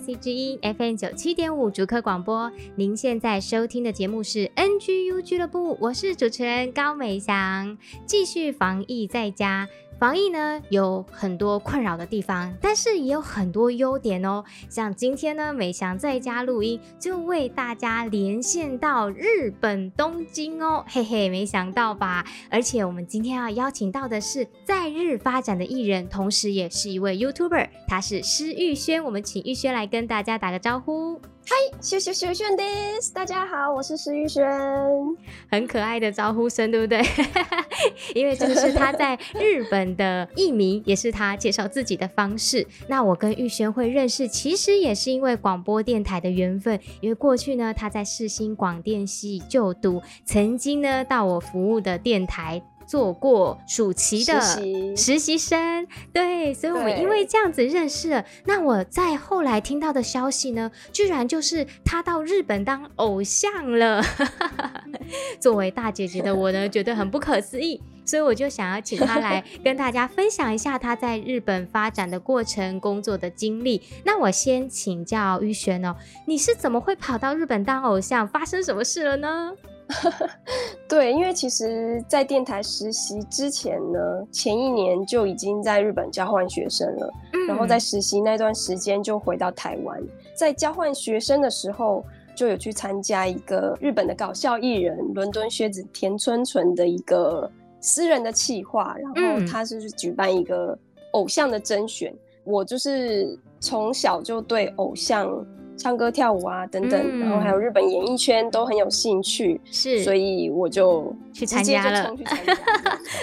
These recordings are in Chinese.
IC 之音 FM 九七点五主客广播，您现在收听的节目是 NGU 俱乐部，我是主持人高美祥，继续防疫在家。防疫呢，有很多困扰的地方，但是也有很多优点哦。像今天呢，美祥在家录音，就为大家连线到日本东京哦，嘿嘿，没想到吧？而且我们今天要邀请到的是在日发展的艺人，同时也是一位 YouTuber，他是施玉轩。我们请玉轩来跟大家打个招呼。嗨，秀秀秀炫的，大家好，我是施玉轩，很可爱的招呼声，对不对？因为这个是他在日本的艺名，也是他介绍自己的方式。那我跟玉轩会认识，其实也是因为广播电台的缘分。因为过去呢，他在世新广电系就读，曾经呢到我服务的电台。做过暑期的实习生，对，所以我们因为这样子认识了。那我在后来听到的消息呢，居然就是他到日本当偶像了。作为大姐姐的我呢，觉得很不可思议，所以我就想要请他来跟大家分享一下他在日本发展的过程、工作的经历。那我先请教玉璇哦，你是怎么会跑到日本当偶像？发生什么事了呢？对，因为其实，在电台实习之前呢，前一年就已经在日本交换学生了。嗯，然后在实习那段时间就回到台湾，在交换学生的时候，就有去参加一个日本的搞笑艺人伦敦靴子田村淳的一个私人的企划，然后他是举办一个偶像的甄选。我就是从小就对偶像。唱歌跳舞啊，等等，嗯，然后还有日本演艺圈都很有兴趣，是，所以我就去参加了。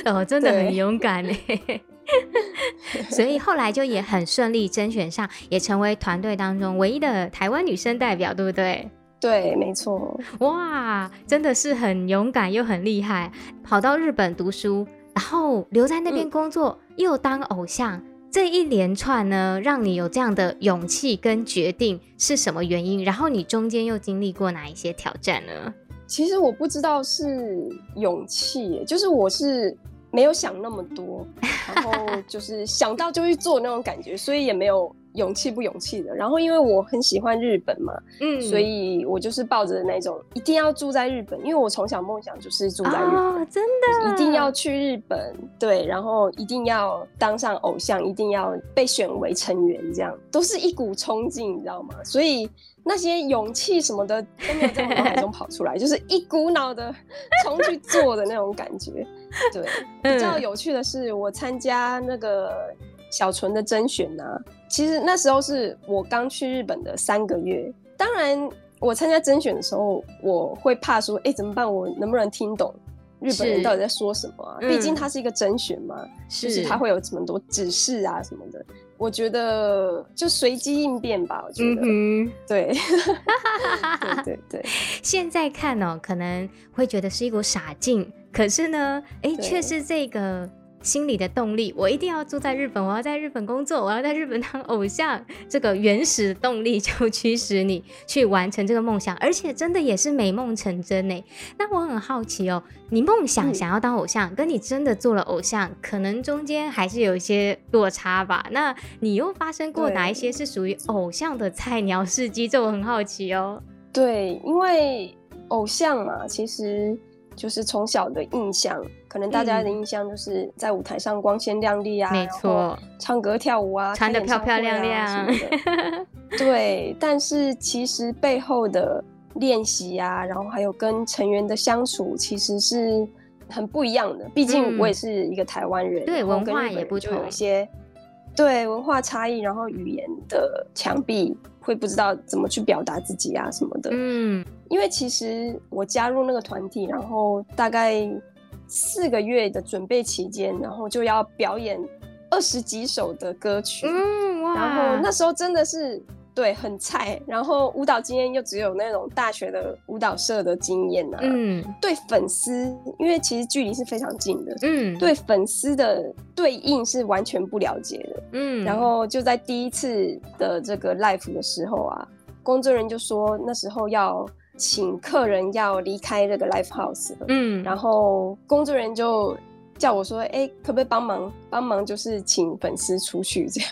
哦，真的很勇敢嘞！所以后来就也很顺利甄选上，也成为团队当中唯一的台湾女生代表，对不对？对，没错。哇，真的是很勇敢又很厉害，跑到日本读书，然后留在那边工作，嗯，又当偶像。这一连串呢，让你有这样的勇气跟决定是什么原因？然后你中间又经历过哪一些挑战呢？其实我不知道是勇气，就是我是没有想那么多，然后就是想到就去做那种感觉，所以也没有。勇气不勇气的，然后因为我很喜欢日本嘛，嗯，所以我就是抱着那种一定要住在日本，因为我从小梦想就是住在日本，哦，真的，一定要去日本，对，然后一定要当上偶像，一定要被选为成员，这样都是一股冲劲，你知道吗？所以那些勇气什么的都没有在我脑海中跑出来，就是一股脑的冲去做的那种感觉。对，比较有趣的是，我参加那个。小纯的甄选呐、啊，其实那时候是我刚去日本的三个月。当然，我参加甄选的时候，我会怕说，哎、欸，怎么办？我能不能听懂日本人到底在说什么啊？毕竟它是一个甄选嘛，是就是它会有这么多指示啊什么的。我觉得就随机应变吧。我觉得，嗯、对，对对对。现在看哦，可能会觉得是一股傻劲，可是呢，哎、欸，却是这个。心里的动力，我一定要住在日本，我要在日本工作，我要在日本当偶像。这个原始动力就驱使你去完成这个梦想，而且真的也是美梦成真呢。那我很好奇哦，你梦想想要当偶像，嗯、跟你真的做了偶像，可能中间还是有一些落差吧？那你又发生过哪一些是属于偶像的菜鸟事迹？这我很好奇哦。对，因为偶像嘛，其实。就是从小的印象，可能大家的印象就是在舞台上光鲜亮丽啊，没错，唱歌跳舞啊，穿的漂漂亮亮。对，但是其实背后的练习啊，然后还有跟成员的相处，其实是很不一样的。毕竟我也是一个台湾人，对，文化也不同，就有一些对文化差异，然后语言的墙壁会不知道怎么去表达自己啊什么的。嗯，因为其实我加入那个团体，然后大概四个月的准备期间，然后就要表演二十几首的歌曲。嗯哇，然后那时候真的是。对，很菜，然后舞蹈经验又只有那种大学的舞蹈社的经验啊。嗯，对粉丝，因为其实距离是非常近的。嗯，对粉丝的对应是完全不了解的。嗯，然后就在第一次的这个 live 的时候啊，工作人员就说那时候要请客人要离开这个 live house。嗯，然后工作人员就叫我说，哎，可不可以帮忙帮忙，就是请粉丝出去这样。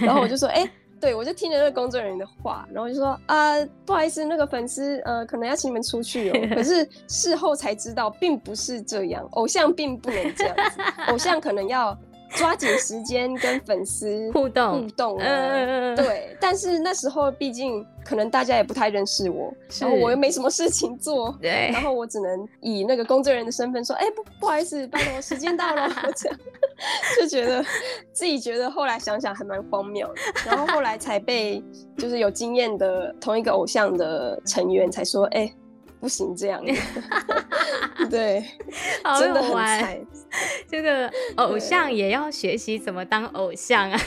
然后我就说，哎。对，我就听了那个工作人员的话，然后就说啊、不好意思，那个粉丝呃，可能要请你们出去哦。可是事后才知道，并不是这样，偶像并不能这样子，偶像可能要。抓紧时间跟粉丝互 动互动，嗯嗯嗯，对。但是那时候毕竟可能大家也不太认识我，然后我又没什么事情做，对。然后我只能以那个工作人员的身份说：“哎、欸，不不好意思，拜托，时间到了。”我这样 就觉得自己觉得后来想想还蛮荒谬的。然后后来才被就是有经验的同一个偶像的成员才说：“哎、欸。”不行，这样 对，好的很菜。这个偶像也要学习怎么当偶像啊。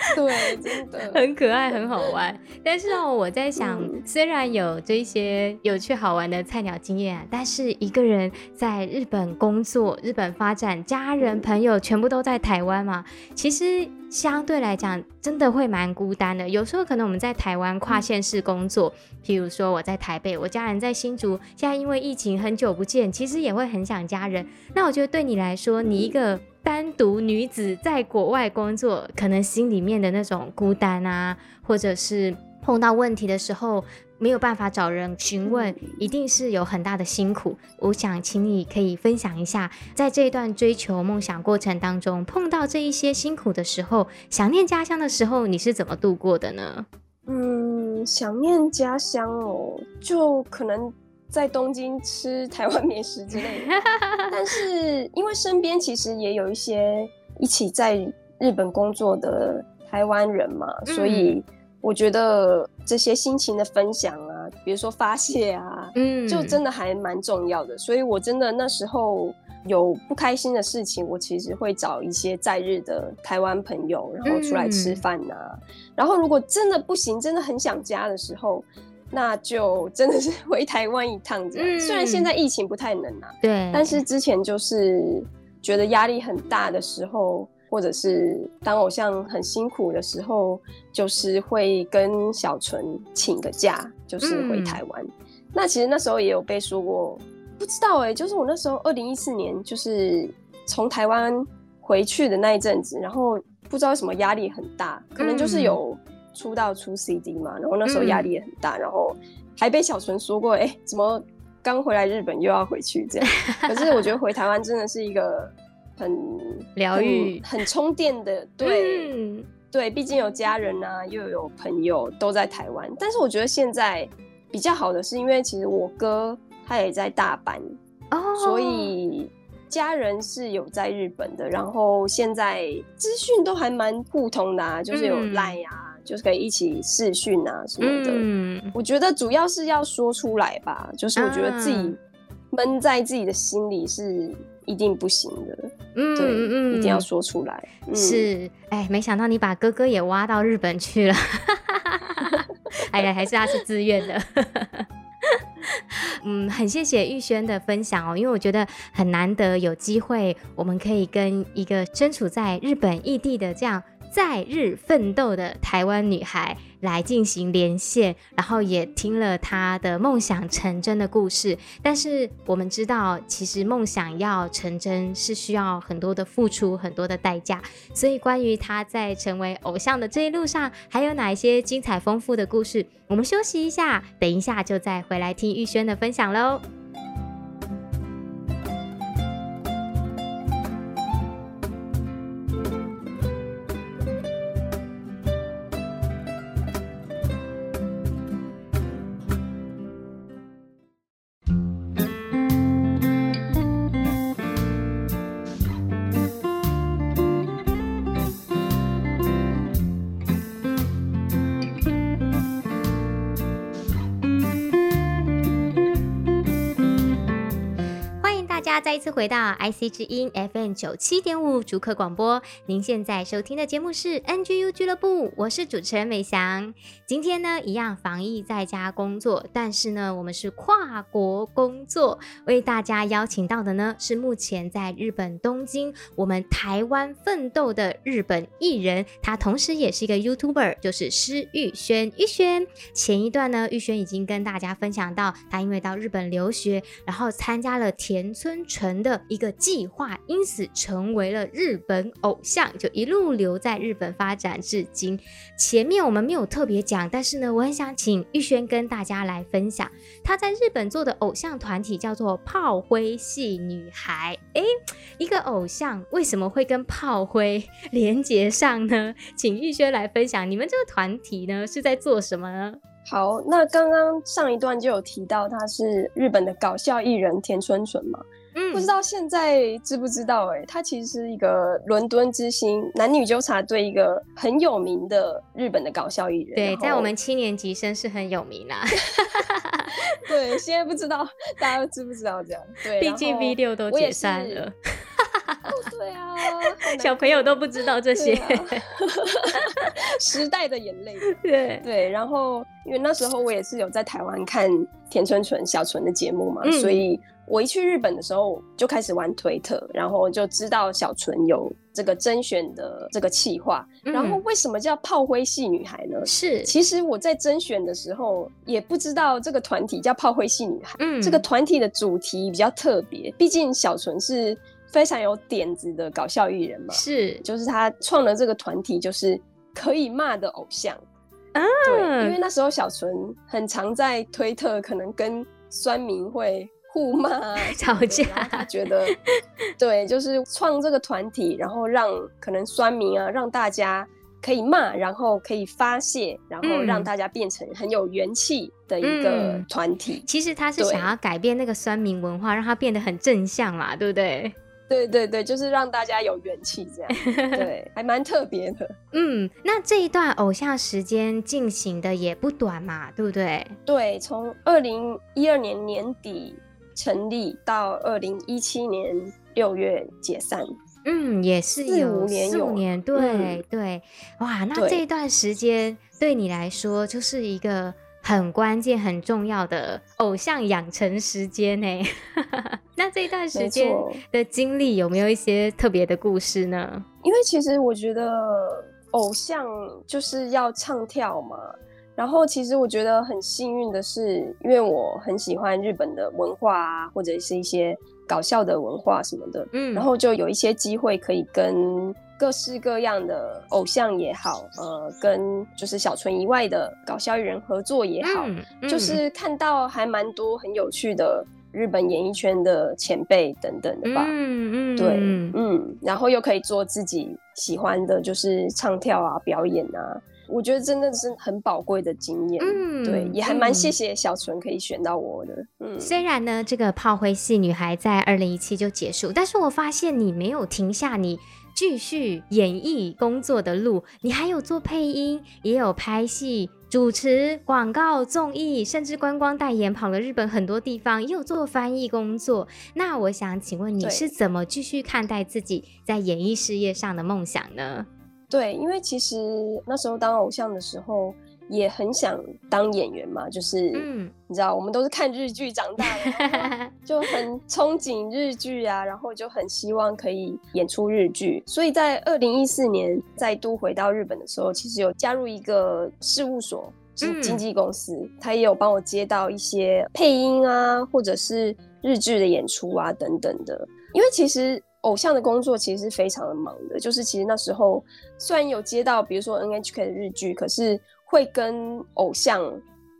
对，真的 很可爱，很好玩。但是哦，我在想，嗯、虽然有这些有趣好玩的菜鸟经验啊，但是一个人在日本工作、日本发展，家人朋友全部都在台湾嘛，其实相对来讲，真的会蛮孤单的。有时候可能我们在台湾跨县市工作，譬如说我在台北，我家人在新竹，现在因为疫情很久不见，其实也会很想家人。那我觉得对你来说，你一个。单独女子在国外工作，可能心里面的那种孤单啊，或者是碰到问题的时候没有办法找人询问，一定是有很大的辛苦。我想请你可以分享一下，在这一段追求梦想过程当中，碰到这一些辛苦的时候，想念家乡的时候，你是怎么度过的呢？嗯，想念家乡哦，就可能。在东京吃台湾 美食之类的，但是因为身边其实也有一些一起在日本工作的台湾人嘛，嗯，所以我觉得这些心情的分享啊，比如说发泄啊，嗯，就真的还蛮重要的。所以我真的那时候有不开心的事情，我其实会找一些在日的台湾朋友，然后出来吃饭啊。然后如果真的不行，真的很想家的时候。那就真的是回台湾一趟这样，嗯，虽然现在疫情不太能啊，对，但是之前就是觉得压力很大的时候，或者是当偶像很辛苦的时候，就是会跟小纯请个假，就是回台湾，嗯。那其实那时候也有被说过，不知道哎，欸，就是我那时候二零一四年就是从台湾回去的那一阵子，然后不知道为什么压力很大，可能就是有。出道出 CD 嘛，然后那时候压力也很大，嗯，然后还被小纯说过，哎，怎么刚回来日本又要回去这样？可是我觉得回台湾真的是一个很 疗愈、很充电的，对、嗯、对，毕竟有家人啊，又有朋友都在台湾。但是我觉得现在比较好的是，因为其实我哥他也在大阪，哦，所以。家人是有在日本的，然后现在资讯都还蛮互通的啊，就是有 Line 啊，嗯，就是可以一起试训啊什么的。嗯，我觉得主要是要说出来吧，就是我觉得自己闷在自己的心里是一定不行的。嗯，对，嗯，一定要说出来。嗯，是，哎，没想到你把哥哥也挖到日本去了。哎呀，还是他是自愿的。嗯，很谢谢玉轩的分享哦，因为我觉得很难得有机会，我们可以跟一个身处在日本异地的这样在日奋斗的台湾女孩来进行连线，然后也听了她的梦想成真的故事。但是我们知道，其实梦想要成真是需要很多的付出，很多的代价。所以关于她在成为偶像的这一路上，还有哪一些精彩丰富的故事？我们休息一下，等一下就再回来听玉轩的分享喽。次回到 IC 之音 FM 九七点五竹科广播。您现在收听的节目是 NGU 俱乐部，我是主持人美翔。今天呢，一样防疫在家工作，但是呢，我们是跨国工作。为大家邀请到的呢，是目前在日本东京，我们台湾奋斗的日本艺人，他同时也是一个 YouTuber，就是施玉轩。玉轩前一段呢，玉轩已经跟大家分享到，他因为到日本留学，然后参加了田村纯纯的一个计划，因此成为了日本偶像，就一路留在日本发展至今。前面我们没有特别讲，但是呢，我很想请玉轩跟大家来分享他在日本做的偶像团体叫做炮灰系女孩。诶，一个偶像为什么会跟炮灰连接上呢？请玉轩来分享，你们这个团体呢是在做什么呢？好，那刚刚上一段就有提到他是日本的搞笑艺人田村纯嘛。嗯，不知道现在知不知道、欸？哎，他其实是一个伦敦之星男女纠察队一个很有名的日本的搞笑艺人。对，在我们七年级生是很有名啦。对，现在不知道大家知不知道这样？对，毕竟 V 六都解散了。哦，对啊，小朋友都不知道这些。啊、时代的眼泪。对对，然后因为那时候我也是有在台湾看田村纯小纯的节目嘛，嗯、所以。我一去日本的时候就开始玩推特，然后就知道小纯有这个甄选的这个企划。嗯、然后为什么叫炮灰系女孩呢？是，其实我在甄选的时候也不知道这个团体叫炮灰系女孩。嗯，这个团体的主题比较特别，毕竟小纯是非常有点子的搞笑艺人嘛。是，就是他创了这个团体，就是可以骂的偶像。啊，对，因为那时候小纯很常在推特，可能跟酸民会。互骂、吵架，他觉得 对，就是创这个团体，然后让可能酸民啊，让大家可以骂，然后可以发泄，然后让大家变成很有元气的一个团体。嗯、其实他是想要改变那个酸民文化，让他变得很正向嘛，对不对？对对对，就是让大家有元气，这样 对，还蛮特别的。嗯，那这一段偶像时间进行的也不短嘛，对不对？对，从二零一二年年底。成立到二零一七年六月解散，嗯，也是有四五年，四五年，对、嗯、对，哇，那这一段时间对你来说就是一个很关键、很重要的偶像养成时间呢。那这一段时间的经历有没有一些特别的故事呢？因为其实我觉得偶像就是要唱跳嘛。然后，其实我觉得很幸运的是，因为我很喜欢日本的文化啊，或者是一些搞笑的文化什么的，嗯，然后就有一些机会可以跟各式各样的偶像也好，呃，跟就是小纯以外的搞笑艺人合作也好，嗯嗯、就是看到还蛮多很有趣的日本演艺圈的前辈等等的吧，嗯嗯，对，嗯，然后又可以做自己喜欢的，就是唱跳啊，表演啊。我觉得真的是很宝贵的经验，嗯，对，也还蛮谢谢小纯可以选到我的。嗯，虽然呢，这个炮灰系女孩在二零一七就结束，但是我发现你没有停下你继续演艺工作的路，你还有做配音，也有拍戏、主持广告、综艺，甚至观光代言，跑了日本很多地方，也有做翻译工作。那我想请问你是怎么继续看待自己在演艺事业上的梦想呢？对，因为其实那时候当偶像的时候，也很想当演员嘛，就是，嗯，你知道，我们都是看日剧长大的，就很憧憬日剧啊，然后就很希望可以演出日剧。所以在二零一四年再度回到日本的时候，其实有加入一个事务所，是经纪公司，嗯、他也有帮我接到一些配音啊，或者是日剧的演出啊等等的。因为其实。偶像的工作其实是非常的忙的，就是其实那时候虽然有接到比如说 NHK 的日剧，可是会跟偶像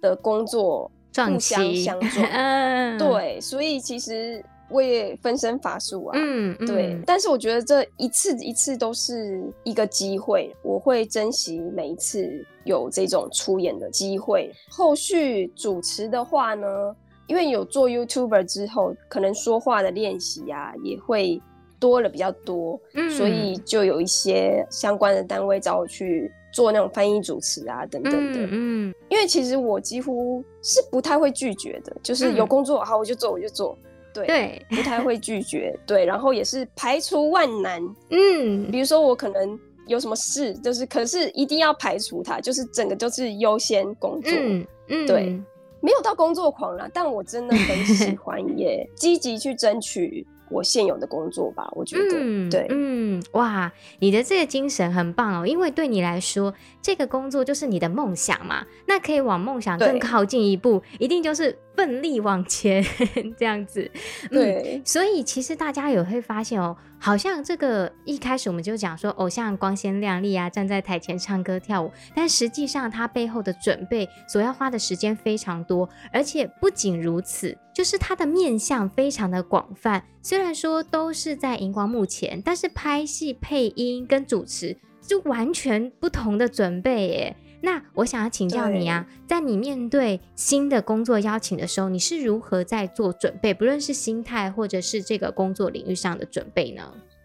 的工作互相相撞，嗯、对，所以其实我也分身乏术啊，嗯，对，嗯、但是我觉得这一次一次都是一个机会，我会珍惜每一次有这种出演的机会。后续主持的话呢，因为有做 YouTuber 之后，可能说话的练习啊也会。多了比较多，嗯，所以就有一些相关的单位找我去做那种翻译主持啊，等等的，嗯，因为其实我几乎是不太会拒绝的，就是有工作好我就做我就做，对对，不太会拒绝，对，然后也是排除万难，嗯，比如说我可能有什么事，就是可是一定要排除它，就是整个就是优先工作，嗯嗯，对，没有到工作狂啦，但我真的很喜欢耶，积极去争取。我现有的工作吧，我觉得，嗯、对，嗯，哇，你的这个精神很棒哦，因为对你来说，这个工作就是你的梦想嘛，那可以往梦想更靠近一步，一定就是奋力往前 这样子，对、嗯，所以其实大家也会发现哦。好像这个一开始我们就讲说偶像光鲜亮丽啊，站在台前唱歌跳舞，但实际上他背后的准备所要花的时间非常多，而且不仅如此，就是他的面相非常的广泛。虽然说都是在荧光幕前，但是拍戏、配音跟主持就完全不同的准备耶。那我想要请教你啊，在你面对新的工作邀请的时候，你是如何在做准备？不论是心态或者是这个工作领域上的准备呢？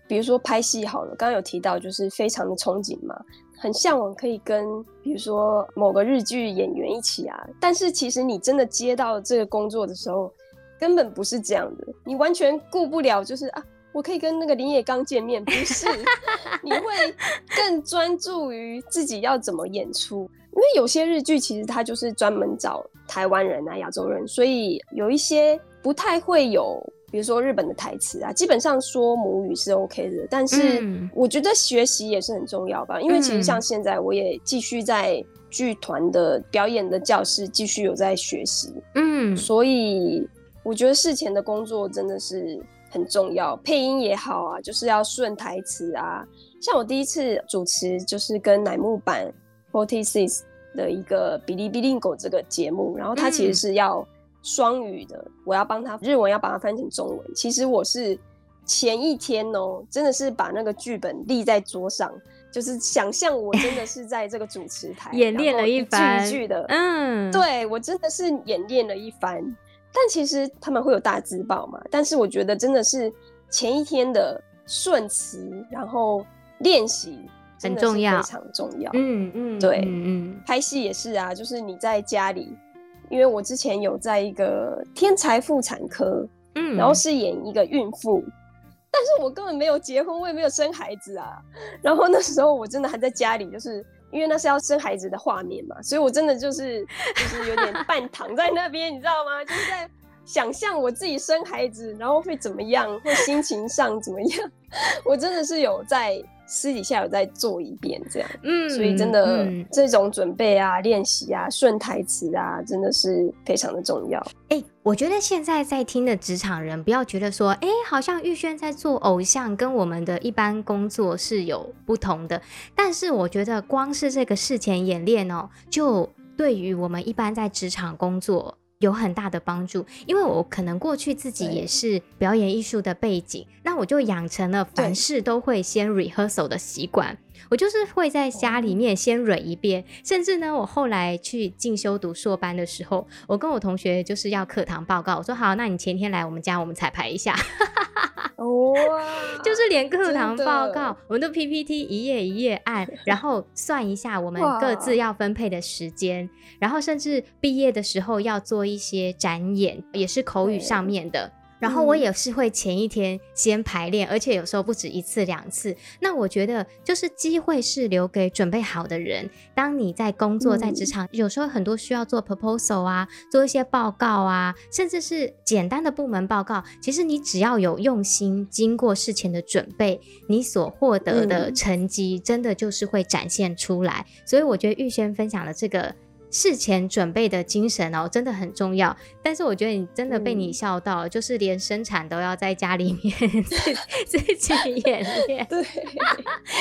比如说拍戏好了，刚刚有提到就是非常的憧憬嘛，很向往可以跟比如说某个日剧演员一起啊。但是其实你真的接到这个工作的时候，根本不是这样的，你完全顾不了，就是啊。我可以跟那个林野刚见面，不是？你会更专注于自己要怎么演出，因为有些日剧其实它就是专门找台湾人啊、亚洲人，所以有一些不太会有，比如说日本的台词啊，基本上说母语是 OK 的。但是我觉得学习也是很重要吧，因为其实像现在我也继续在剧团的表演的教室继续有在学习，嗯，所以我觉得事前的工作真的是。很重要，配音也好啊，就是要顺台词啊。像我第一次主持，就是跟乃木坂46的一个哔哩哔哩狗这个节目，然后它其实是要双语的，嗯、我要帮他日文要把它翻成中文。其实我是前一天哦、喔，真的是把那个剧本立在桌上，就是想象我真的是在这个主持台 演练了一番，剧的，嗯，对我真的是演练了一番。但其实他们会有大字报嘛？但是我觉得真的是前一天的顺词，然后练习很重要，非常重要。嗯嗯，对，嗯嗯，拍戏也是啊，就是你在家里，因为我之前有在一个天才妇产科，嗯，然后是演一个孕妇，但是我根本没有结婚，我也没有生孩子啊。然后那时候我真的还在家里，就是。因为那是要生孩子的画面嘛，所以我真的就是就是有点半躺在那边，你知道吗？就是在想象我自己生孩子，然后会怎么样，会心情上怎么样。我真的是有在私底下有再做一遍这样，嗯，所以真的、嗯、这种准备啊、练习啊、顺台词啊，真的是非常的重要。哎、欸。我觉得现在在听的职场人，不要觉得说，哎，好像玉轩在做偶像，跟我们的一般工作是有不同的。但是我觉得，光是这个事前演练哦，就对于我们一般在职场工作有很大的帮助。因为我可能过去自己也是表演艺术的背景，那我就养成了凡事都会先 rehearsal 的习惯。我就是会在家里面先蕊一遍，甚至呢，我后来去进修读硕班的时候，我跟我同学就是要课堂报告，我说好，那你前天来我们家，我们彩排一下。哇，就是连课堂报告，我们的 PPT 一页一页按，然后算一下我们各自要分配的时间，然后甚至毕业的时候要做一些展演，也是口语上面的。然后我也是会前一天先排练，而且有时候不止一次两次。那我觉得就是机会是留给准备好的人。当你在工作在职场，有时候很多需要做 proposal 啊，做一些报告啊，甚至是简单的部门报告，其实你只要有用心，经过事前的准备，你所获得的成绩真的就是会展现出来。所以我觉得玉轩分享的这个。事前准备的精神哦，真的很重要。但是我觉得你真的被你笑到，嗯、就是连生产都要在家里面自己演练，对，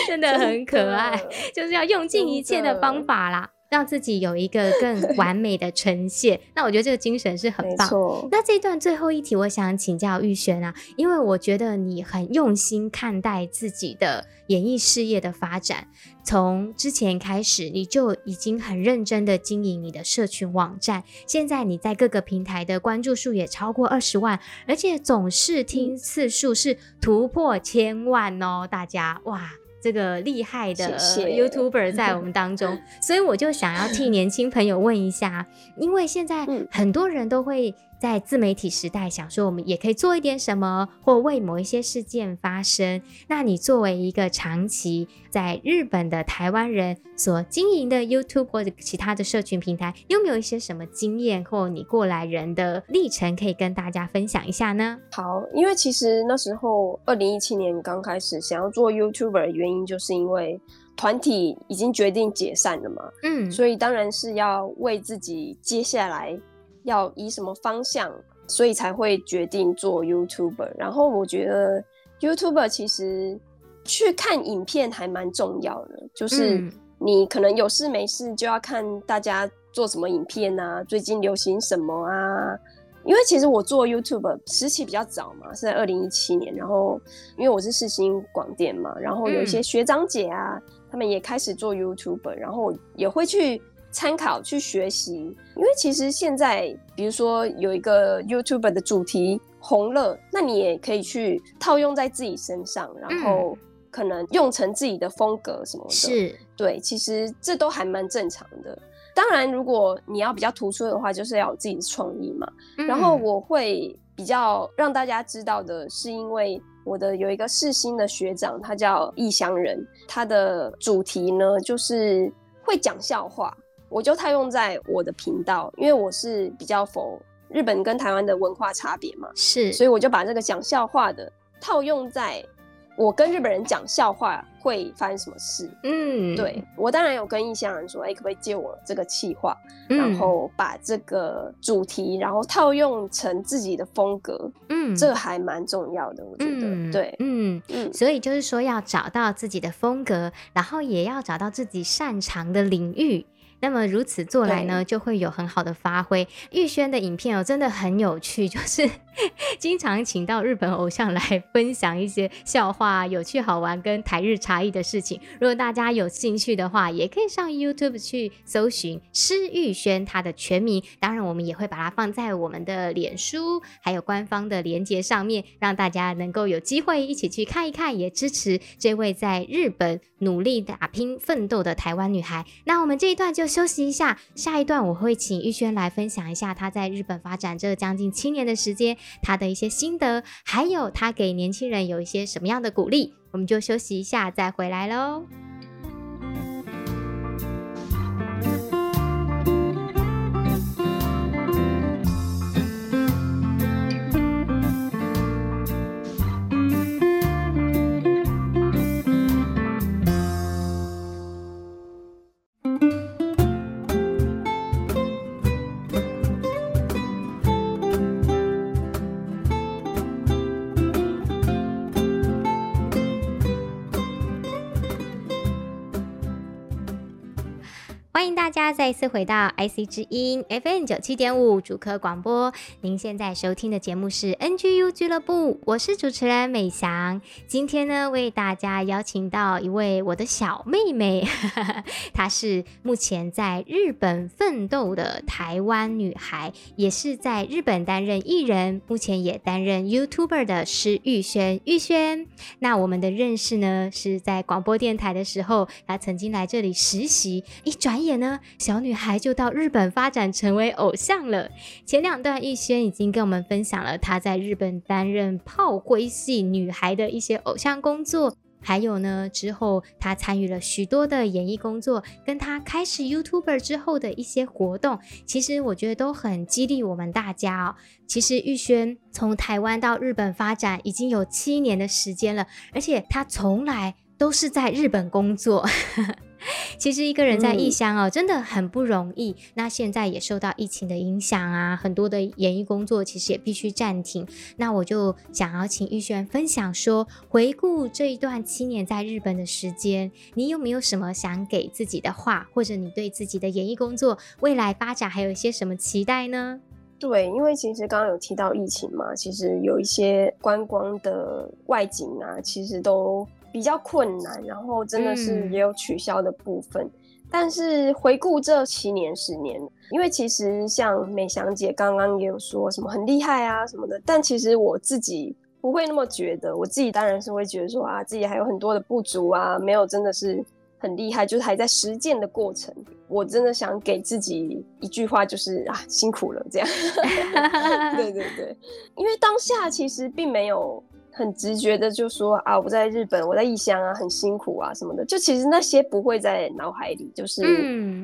真的很可爱，就是要用尽一切的方法啦。让自己有一个更 完美的呈现，那我觉得这个精神是很棒。那这一段最后一题，我想请教玉璇啊，因为我觉得你很用心看待自己的演艺事业的发展，从之前开始你就已经很认真的经营你的社群网站，现在你在各个平台的关注数也超过二十万，而且总视听次数是突破千万哦，大家哇！这个厉害的 YouTuber 在我们当中，所以我就想要替年轻朋友问一下，因为现在很多人都会在自媒体时代，想说我们也可以做一点什么，或为某一些事件发声。那你作为一个长期在日本的台湾人所经营的 YouTube 或者其他的社群平台，有没有一些什么经验或你过来人的历程可以跟大家分享一下呢？好，因为其实那时候二零一七年刚开始想要做 YouTuber 的原因，就是因为团体已经决定解散了嘛，嗯，所以当然是要为自己接下来。要以什么方向，所以才会决定做 YouTuber。然后我觉得 YouTuber 其实去看影片还蛮重要的，就是你可能有事没事就要看大家做什么影片啊，最近流行什么啊。因为其实我做 YouTuber 时期比较早嘛，是在二零一七年。然后因为我是世新广电嘛，然后有一些学长姐啊，他们也开始做 YouTuber，然后也会去。参考去学习，因为其实现在，比如说有一个 YouTuber 的主题红了，那你也可以去套用在自己身上，然后可能用成自己的风格什么的。是，对，其实这都还蛮正常的。当然，如果你要比较突出的话，就是要有自己的创意嘛。然后我会比较让大家知道的是，因为我的有一个世新的学长，他叫异乡人，他的主题呢就是会讲笑话。我就套用在我的频道，因为我是比较否日本跟台湾的文化差别嘛，是，所以我就把这个讲笑话的套用在我跟日本人讲笑话会发生什么事。嗯，对，我当然有跟异乡人说，哎、欸，可不可以借我这个企划，嗯、然后把这个主题，然后套用成自己的风格。嗯，这个还蛮重要的，我觉得。嗯、对，嗯嗯，所以就是说要找到自己的风格，然后也要找到自己擅长的领域。那么如此做来呢，就会有很好的发挥。玉轩的影片哦，真的很有趣，就是 经常请到日本偶像来分享一些笑话、有趣好玩跟台日差异的事情。如果大家有兴趣的话，也可以上 YouTube 去搜寻施玉轩他的全名。当然，我们也会把它放在我们的脸书还有官方的连接上面，让大家能够有机会一起去看一看，也支持这位在日本努力打拼奋斗的台湾女孩。那我们这一段就。休息一下，下一段我会请玉轩来分享一下他在日本发展这将近七年的时间，他的一些心得，还有他给年轻人有一些什么样的鼓励。我们就休息一下，再回来喽。欢迎大家再一次回到 IC 之音 FM 九七点五主科广播。您现在收听的节目是 NGU 俱乐部，我是主持人美翔。今天呢，为大家邀请到一位我的小妹妹，她是目前在日本奋斗的台湾女孩，也是在日本担任艺人，目前也担任 YouTuber 的施玉轩。玉轩，那我们的认识呢，是在广播电台的时候，她曾经来这里实习，一转眼。呢，小女孩就到日本发展成为偶像了。前两段玉轩已经跟我们分享了她在日本担任炮灰系女孩的一些偶像工作，还有呢，之后她参与了许多的演艺工作，跟她开始 YouTuber 之后的一些活动，其实我觉得都很激励我们大家哦。其实玉轩从台湾到日本发展已经有七年的时间了，而且她从来都是在日本工作。其实一个人在异乡哦，真的很不容易。那现在也受到疫情的影响啊，很多的演艺工作其实也必须暂停。那我就想要请玉轩分享说，回顾这一段七年在日本的时间，你有没有什么想给自己的话，或者你对自己的演艺工作未来发展还有一些什么期待呢？对，因为其实刚刚有提到疫情嘛，其实有一些观光的外景啊，其实都。比较困难，然后真的是也有取消的部分。嗯、但是回顾这七年十年，因为其实像美翔姐刚刚也有说什么很厉害啊什么的，但其实我自己不会那么觉得。我自己当然是会觉得说啊，自己还有很多的不足啊，没有真的是很厉害，就是还在实践的过程。我真的想给自己一句话，就是啊，辛苦了这样。对对对，因为当下其实并没有很直觉的就说啊，我在日本，我在异乡啊，很辛苦啊什么的。就其实那些不会在脑海里，就是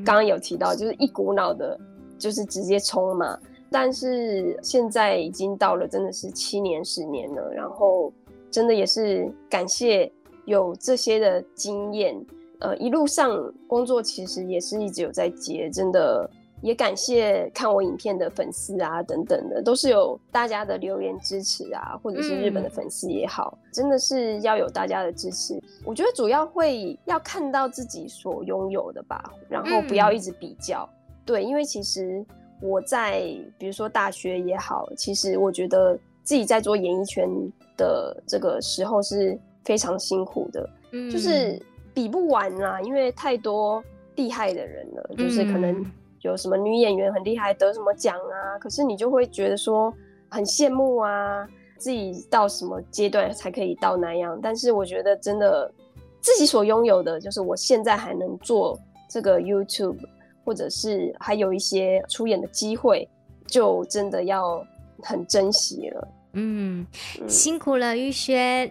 刚刚有提到，就是一股脑的，就是直接冲嘛。但是现在已经到了真的是七年十年了，然后真的也是感谢有这些的经验。呃，一路上工作其实也是一直有在接，真的也感谢看我影片的粉丝啊，等等的，都是有大家的留言支持啊，或者是日本的粉丝也好，嗯，真的是要有大家的支持。我觉得主要会要看到自己所拥有的吧，然后不要一直比较。嗯，对，因为其实我在比如说大学也好，其实我觉得自己在做演艺圈的这个时候是非常辛苦的，嗯，就是。比不完啦，因为太多厉害的人了，就是可能有什么女演员很厉害，得什么奖啊，可是你就会觉得说很羡慕啊，自己到什么阶段才可以到那样？但是我觉得真的自己所拥有的，就是我现在还能做这个 YouTube，或者是还有一些出演的机会，就真的要很珍惜了。嗯，辛苦了玉轩。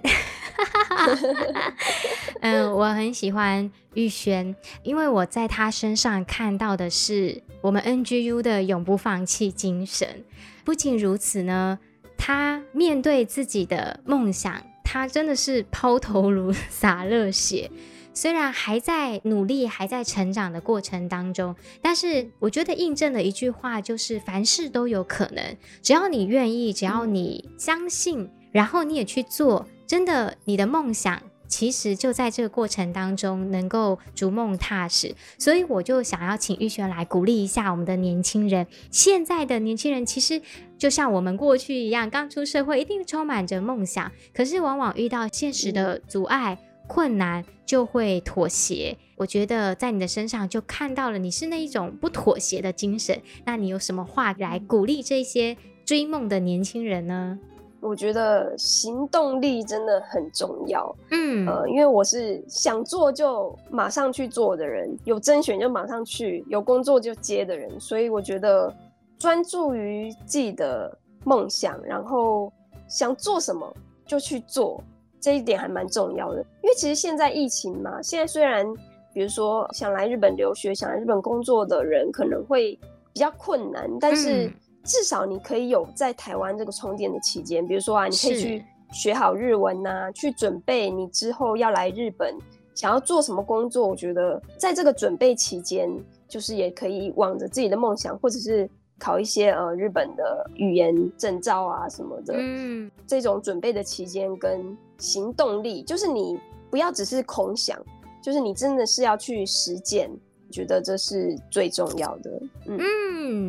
嗯，我很喜欢玉轩，因为我在他身上看到的是我们 NGU 的永不放弃精神。不仅如此呢，他面对自己的梦想，他真的是抛头颅洒热血。虽然还在努力，还在成长的过程当中，但是我觉得印证了一句话，就是凡事都有可能，只要你愿意，只要你相信，然后你也去做，真的，你的梦想其实就在这个过程当中能够逐梦踏实。所以我就想要请玉璇来鼓励一下我们的年轻人。现在的年轻人其实就像我们过去一样，刚出社会一定充满着梦想，可是往往遇到现实的阻碍。困难就会妥协，我觉得在你的身上就看到了你是那一种不妥协的精神。那你有什么话来鼓励这些追梦的年轻人呢？我觉得行动力真的很重要。嗯，呃，因为我是想做就马上去做的人，有甄选就马上去，有工作就接的人，所以我觉得专注于自己的梦想，然后想做什么就去做。这一点还蛮重要的，因为其实现在疫情嘛，现在虽然比如说想来日本留学、想来日本工作的人可能会比较困难，但是至少你可以有在台湾这个充电的期间，比如说啊，你可以去学好日文呐、啊，去准备你之后要来日本想要做什么工作。我觉得在这个准备期间，就是也可以往着自己的梦想，或者是。考一些呃日本的语言证照啊什么的，嗯，这种准备的期间跟行动力，就是你不要只是空想，就是你真的是要去实践，觉得这是最重要的，嗯，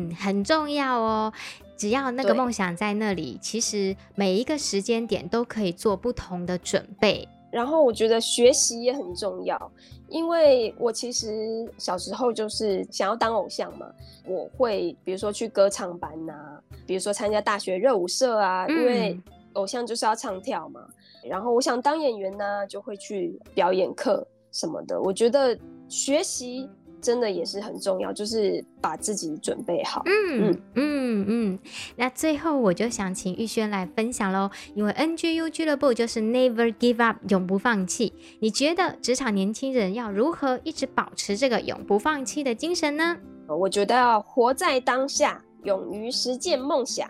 嗯，很重要哦。只要那个梦想在那里，其实每一个时间点都可以做不同的准备。然后我觉得学习也很重要，因为我其实小时候就是想要当偶像嘛，我会比如说去歌唱班呐、啊，比如说参加大学热舞社啊，因为偶像就是要唱跳嘛。然后我想当演员呢、啊，就会去表演课什么的。我觉得学习。真的也是很重要，就是把自己准备好。嗯嗯嗯嗯。那最后我就想请玉轩来分享喽，因为 NGU 俱乐部就是 Never Give Up，永不放弃。你觉得职场年轻人要如何一直保持这个永不放弃的精神呢？我觉得要活在当下，勇于实践梦想。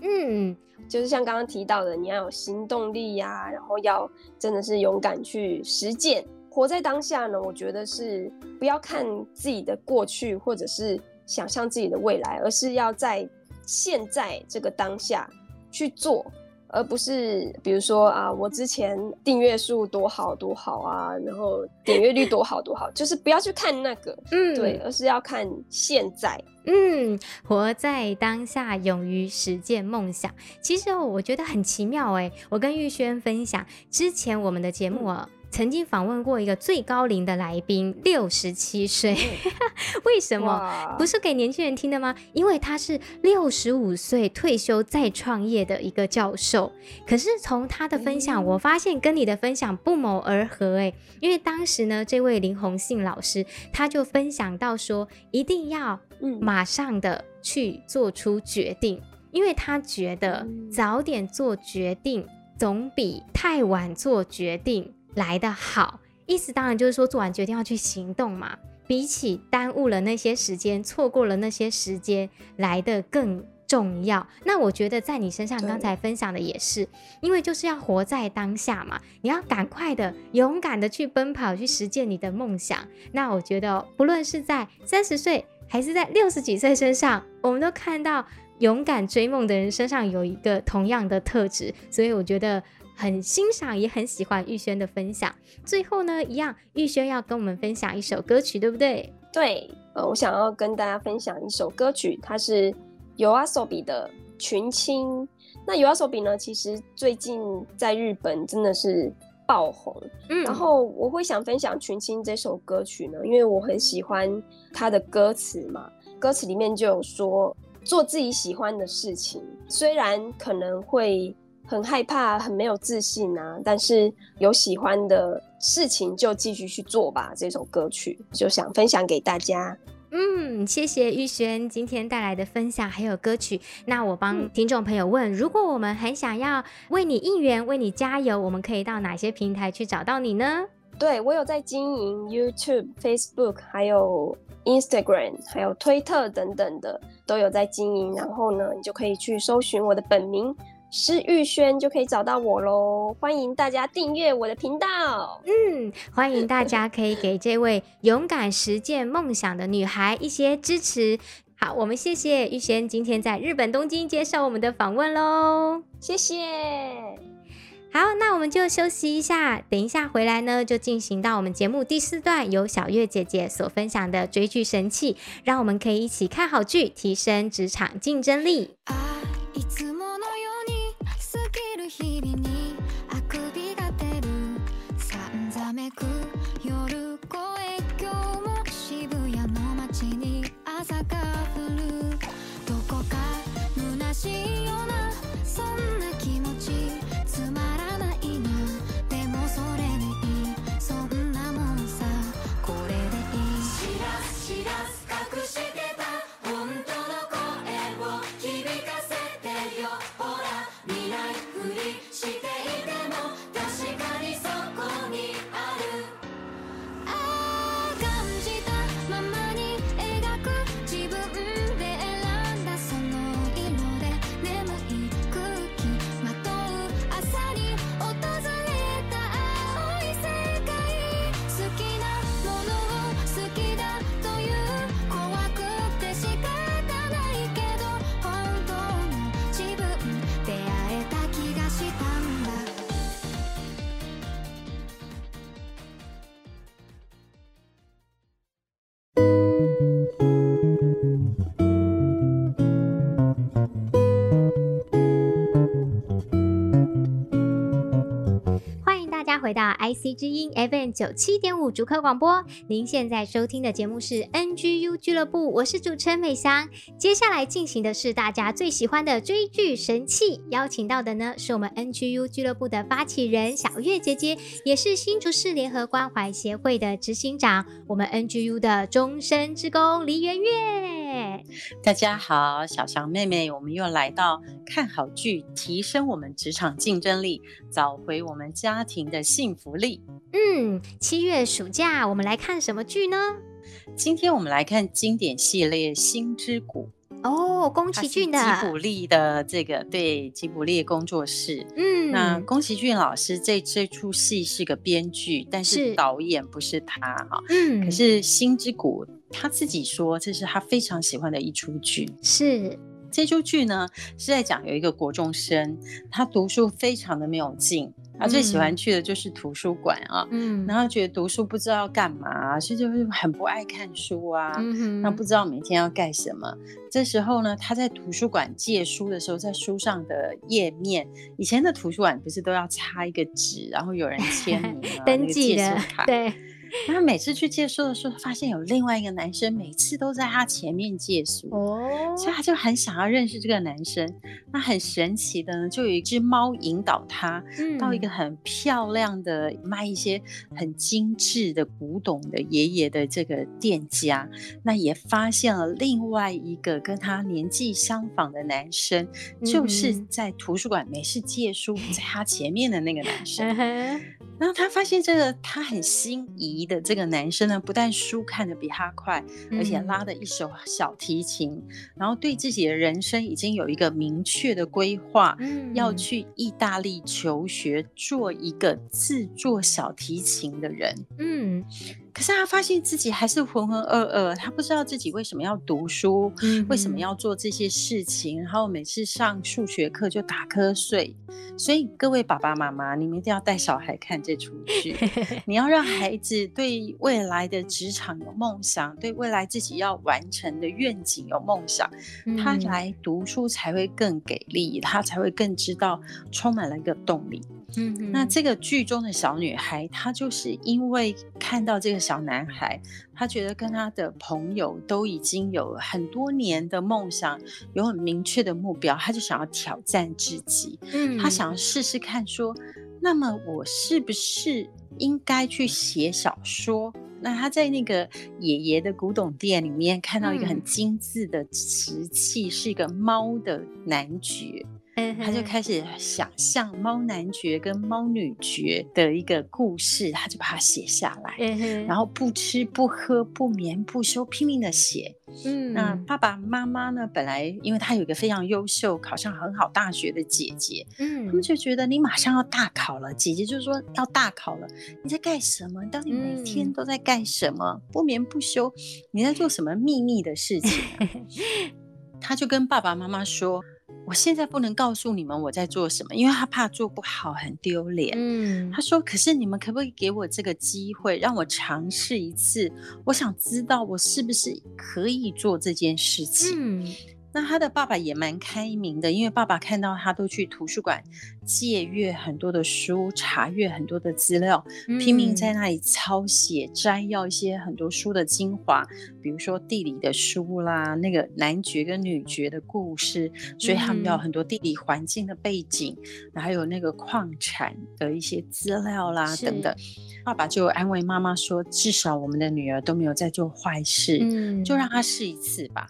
嗯，就是像刚刚提到的，你要有行动力呀、啊，然后要真的是勇敢去实践。活在当下呢，我觉得是不要看自己的过去，或者是想象自己的未来，而是要在现在这个当下去做。而不是比如说啊，我之前订阅数多好多好啊，然后点阅率多好多好，就是不要去看那个，嗯，对，而是要看现在，嗯，活在当下，勇于实践梦想。其实我觉得很奇妙哎，我跟玉轩分享之前我们的节目啊。曾经访问过一个最高龄的来宾，六十七岁。为什么？不是给年轻人听的吗？因为他是六十五岁退休再创业的一个教授。可是从他的分享，我发现跟你的分享不谋而合诶。因为当时呢，这位林宏信老师他就分享到说，一定要马上的去做出决定，因为他觉得早点做决定总比太晚做决定来的好。意思当然就是说，做完决定要去行动嘛。比起耽误了那些时间，错过了那些时间来的更重要。那我觉得在你身上刚才分享的也是，因为就是要活在当下嘛，你要赶快的、勇敢的去奔跑，去实践你的梦想。那我觉得，不论是在三十岁还是在六十几岁身上，我们都看到勇敢追梦的人身上有一个同样的特质，所以我觉得。很欣赏，也很喜欢玉轩的分享。最后呢，一样，玉轩要跟我们分享一首歌曲，对不对？对，呃，我想要跟大家分享一首歌曲，它是 YOASOBI 的《群青》。那 YOASOBI 呢，其实最近在日本真的是爆红。嗯，然后我会想分享《群青》这首歌曲呢，因为我很喜欢它的歌词嘛。歌词里面就有说，做自己喜欢的事情，虽然可能会。很害怕，很没有自信啊！但是有喜欢的事情就继续去做吧。这首歌曲就想分享给大家。嗯，谢谢玉璇今天带来的分享，还有歌曲。那我帮听众朋友问：如果我们很想要为你应援、为你加油，我们可以到哪些平台去找到你呢？对，我有在经营 YouTube、Facebook，还有 Instagram，还有推特等等的都有在经营。然后呢，你就可以去搜寻我的本名。施玉轩就可以找到我喽，欢迎大家订阅我的频道。嗯，欢迎大家可以给这位勇敢实践梦想的女孩一些支持。好，我们谢谢玉轩今天在日本东京接受我们的访问喽，谢谢。好，那我们就休息一下，等一下回来呢，就进行到我们节目第四段，由小月姐姐所分享的追剧神器，让我们可以一起看好剧，提升职场竞争力。回到 C 之音 FM 九七点五主客广播，您现在收听的节目是 NGU 俱乐部，我是主持人美香。接下来进行的是大家最喜欢的追剧神器，邀请到的呢是我们 NGU 俱乐部的发起人小月姐姐，也是新竹市联合关怀协会的执行长，我们 NGU 的终身职工梨园月。大家好，小翔妹妹，我们又来到看好剧，提升我们职场竞争力，找回我们家庭的幸福力。嗯，七月暑假我们来看什么剧呢？今天我们来看经典系列《星之谷》哦，宫崎骏的吉卜力的这个对吉卜力工作室。嗯，那宫崎骏老师这这出戏是个编剧，但是导演不是他哈。嗯，可是《星之谷》他自己说这是他非常喜欢的一出剧。是这出剧呢是在讲有一个国中生，他读书非常的没有劲。他最喜欢去的就是图书馆啊，嗯，然后觉得读书不知道要干嘛，所以就是很不爱看书啊，嗯，那不知道每天要干什么。这时候呢，他在图书馆借书的时候，在书上的页面，以前的图书馆不是都要插一个纸，然后有人签名 登记的，对。他每次去借书的时候，发现有另外一个男生，每次都在他前面借书，哦，所以他就很想要认识这个男生。那很神奇的呢，就有一只猫引导他到一个很漂亮的卖一些很精致的古董的爷爷的这个店家，那也发现了另外一个跟他年纪相仿的男生，就是在图书馆没事借书在他前面的那个男生。然后他发现这个他很心仪的这个男生呢，不但书看得比他快，而且拉的一手小提琴，然后对自己的人生已经有一个明确的规划，要去意大利求学，做一个制作小提琴的人。嗯。可是他发现自己还是浑浑噩噩，他不知道自己为什么要读书，嗯、为什么要做这些事情，然后每次上数学课就打瞌睡。所以各位爸爸妈妈，你们一定要带小孩看这出剧，你要让孩子对未来的职场有梦想，对未来自己要完成的愿景有梦想，他来读书才会更给力，他才会更知道充满了一个动力。嗯，那这个剧中的小女孩，她就是因为看到这个小男孩，她觉得跟她的朋友都已经有很多年的梦想，有很明确的目标，她就想要挑战自己。嗯，她想要试试看，说，那么我是不是应该去写小说？那她在那个爷爷的古董店里面看到一个很精致的瓷器，是一个猫的男爵。他就开始想象猫男爵跟猫女爵的一个故事，他就把它写下来，然后不吃不喝不眠不休，拼命的写。嗯，那爸爸妈妈呢？本来因为他有一个非常优秀、考上很好大学的姐姐，嗯，他们就觉得你马上要大考了，姐姐就说要大考了，你在干什么？到底每天都在干什么？不眠不休，你在做什么秘密的事情啊？他就跟爸爸妈妈说。我现在不能告诉你们我在做什么，因为他怕做不好很丢脸。嗯，他说：“可是你们可不可以给我这个机会，让我尝试一次？我想知道我是不是可以做这件事情。”嗯。那他的爸爸也蛮开明的，因为爸爸看到他都去图书馆借阅很多的书，查阅很多的资料，嗯、拼命在那里抄写摘要一些很多书的精华，比如说地理的书啦，那个男爵跟女爵的故事，所以他们要很多地理环境的背景，嗯、还有那个矿产的一些资料啦等等。爸爸就安慰妈妈说：“至少我们的女儿都没有在做坏事，嗯、就让她试一次吧。”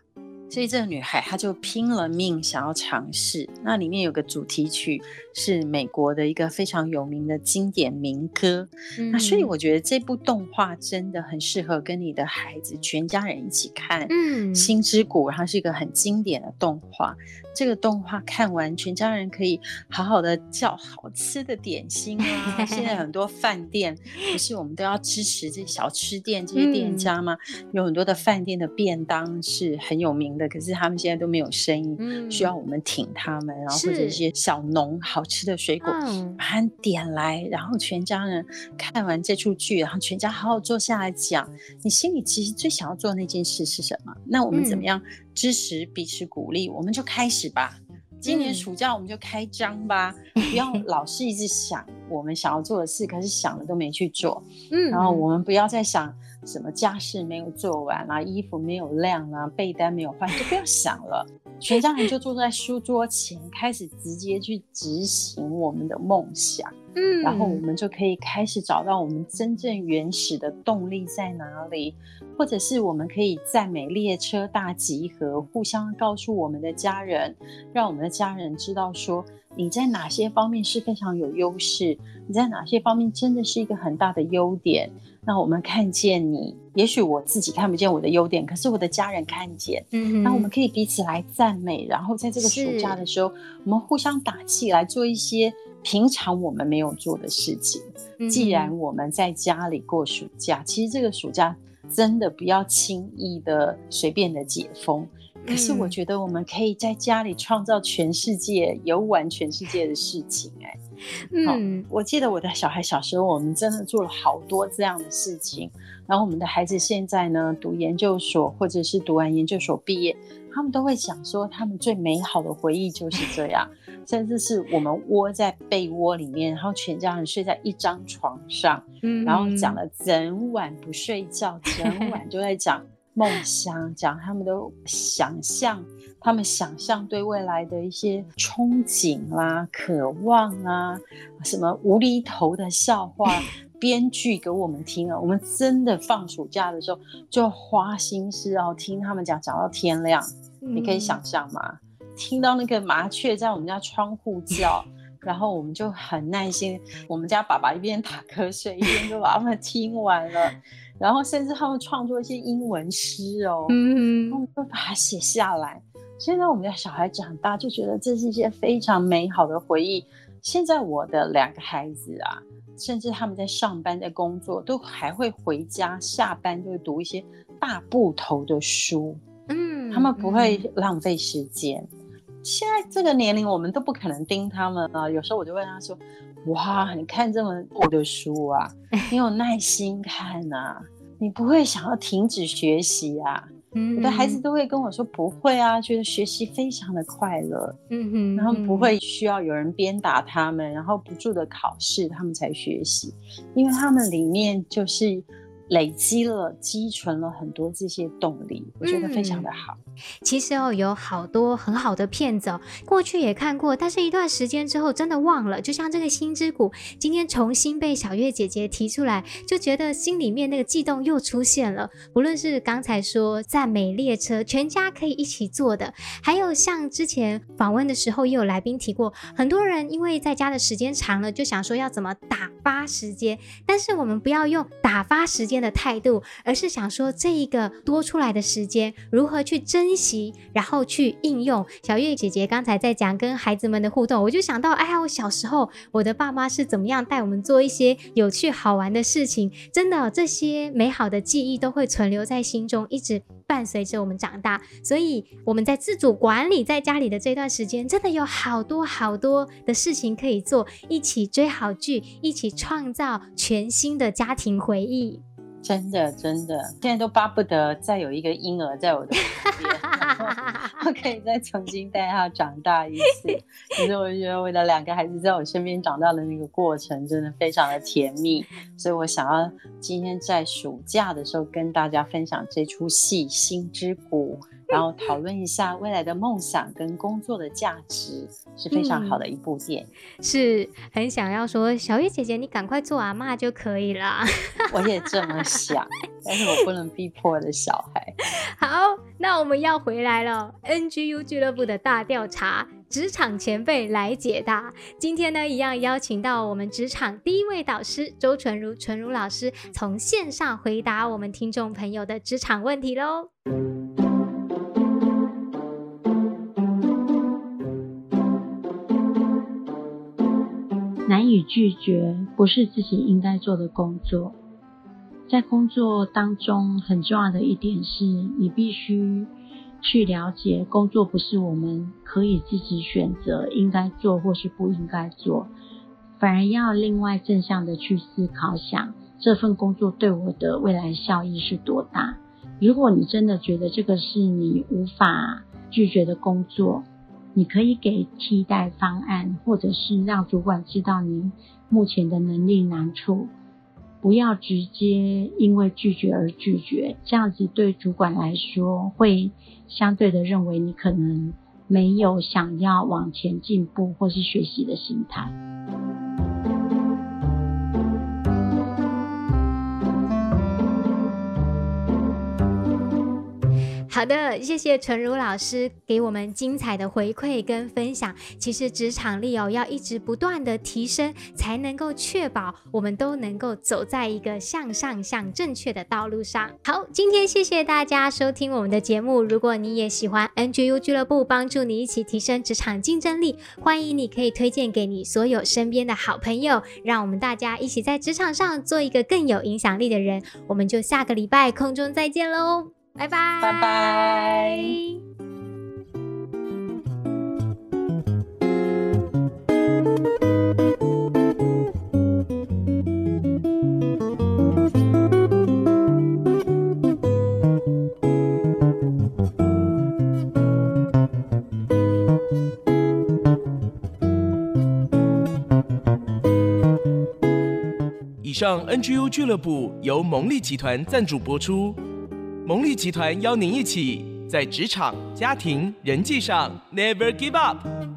所以这个女孩她就拼了命想要尝试。那里面有个主题曲是美国的一个非常有名的经典民歌。嗯、那所以我觉得这部动画真的很适合跟你的孩子全家人一起看。嗯，《心之谷》它是一个很经典的动画。这个动画看完，全家人可以好好的叫好吃的点心啊！现在很多饭店不是我们都要支持这些小吃店这些店家吗？嗯、有很多的饭店的便当是很有名的，可是他们现在都没有生意，嗯、需要我们挺他们，然后或者一些小农好吃的水果，嗯、把它点来，然后全家人看完这出剧，然后全家好好坐下来讲，你心里其实最想要做的那件事是什么？那我们怎么样？支持彼此鼓励，我们就开始吧。今年暑假我们就开张吧，嗯、不要 老是一直想我们想要做的事，可是想了都没去做。嗯，然后我们不要再想什么家事没有做完啦、啊，衣服没有晾啦、啊，被单没有换，就不要想了。全家人就坐在书桌前，开始直接去执行我们的梦想。嗯，然后我们就可以开始找到我们真正原始的动力在哪里，或者是我们可以赞美列车大集合，互相告诉我们的家人，让我们的家人知道说你在哪些方面是非常有优势，你在哪些方面真的是一个很大的优点。那我们看见你，也许我自己看不见我的优点，可是我的家人看见。嗯哼，那我们可以彼此来赞美，然后在这个暑假的时候，我们互相打气，来做一些。平常我们没有做的事情，既然我们在家里过暑假，其实这个暑假真的不要轻易的随便的解封。可是我觉得我们可以在家里创造全世界，游玩全世界的事情，欸。哎，嗯，我记得我的小孩小时候，我们真的做了好多这样的事情。然后我们的孩子现在呢，读研究所或者是读完研究所毕业，他们都会想说，他们最美好的回忆就是这样，甚至是我们窝在被窝里面，然后全家人睡在一张床上，嗯，然后讲了整晚不睡觉，整晚就在讲。梦想，讲他们的想象，他们想象对未来的一些憧憬啦、啊、渴望啊，什么无厘头的笑话 编剧给我们听啊。我们真的放暑假的时候就花心思哦，听他们讲讲到天亮。嗯、你可以想象吗？听到那个麻雀在我们家窗户叫，然后我们就很耐心。我们家爸爸一边打瞌睡，一边就把他们听完了。然后甚至他们创作一些英文诗哦，嗯，他们会把它写下来。现在我们的小孩长大，就觉得这是一些非常美好的回忆。现在我的两个孩子啊，甚至他们在上班、在工作，都还会回家下班就会读一些大部头的书。嗯，他们不会浪费时间。现在这个年龄，我们都不可能盯他们啊。有时候我就问他说：“哇，你看这么多的书啊，你有耐心看啊？”你不会想要停止学习啊？嗯，我的孩子都会跟我说不会啊，觉得学习非常的快乐。嗯哼，然后不会需要有人鞭打他们，然后不住的考试，他们才学习，因为他们里面就是。累积了、积存了很多这些动力，我觉得非常的好。嗯、其实哦，有好多很好的片子哦，过去也看过，但是一段时间之后真的忘了。就像这个《心之谷》，今天重新被小月姐姐提出来，就觉得心里面那个悸动又出现了。无论是刚才说赞美列车，全家可以一起坐的，还有像之前访问的时候也有来宾提过，很多人因为在家的时间长了，就想说要怎么打发时间，但是我们不要用打发时间的态度，而是想说这一个多出来的时间如何去珍惜，然后去应用。小月姐姐刚才在讲跟孩子们的互动，我就想到，哎呀，我小时候我的爸妈是怎么样带我们做一些有趣好玩的事情，真的这些美好的记忆都会存留在心中，一直伴随着我们长大。所以我们在自主管理在家里的这段时间，真的有好多好多的事情可以做，一起追好剧，一起创造全新的家庭回忆。真的，真的，现在都巴不得再有一个婴儿在我的身边，我可以再重新带他长大一次。其实我觉得我的两个孩子在我身边长大的那个过程，真的非常的甜蜜。所以我想要今天在暑假的时候跟大家分享这出戏《心之谷》。然后讨论一下未来的梦想跟工作的价值，是非常好的一部电影。嗯、是很想要说，小月姐姐，你赶快做阿妈就可以了。我也这么想，但是我不能逼迫我的小孩。好，那我们要回来了。NGU 俱乐部的大调查，职场前辈来解答。今天呢，一样邀请到我们职场第一位导师周纯如纯如老师，从线上回答我们听众朋友的职场问题喽。难以拒绝不是自己应该做的工作，在工作当中很重要的一点是，你必须去了解，工作不是我们可以自己选择应该做或是不应该做，反而要另外正向的去思考，想这份工作对我的未来效益是多大。如果你真的觉得这个是你无法拒绝的工作，你可以给替代方案，或者是让主管知道你目前的能力难处，不要直接因为拒绝而拒绝，这样子对主管来说会相对的认为你可能没有想要往前进步或是学习的心态。好的，谢谢纯如老师给我们精彩的回馈跟分享。其实职场力哦，要一直不断的提升，才能够确保我们都能够走在一个向上向正确的道路上。好，今天谢谢大家收听我们的节目。如果你也喜欢 NGU 俱乐部，帮助你一起提升职场竞争力，欢迎你可以推荐给你所有身边的好朋友，让我们大家一起在职场上做一个更有影响力的人。我们就下个礼拜空中再见喽。拜拜拜拜。以上 NGU 俱乐部由蒙利集团赞助播出。蒙利集团邀您一起在职场、家庭、人际上 Never Give Up。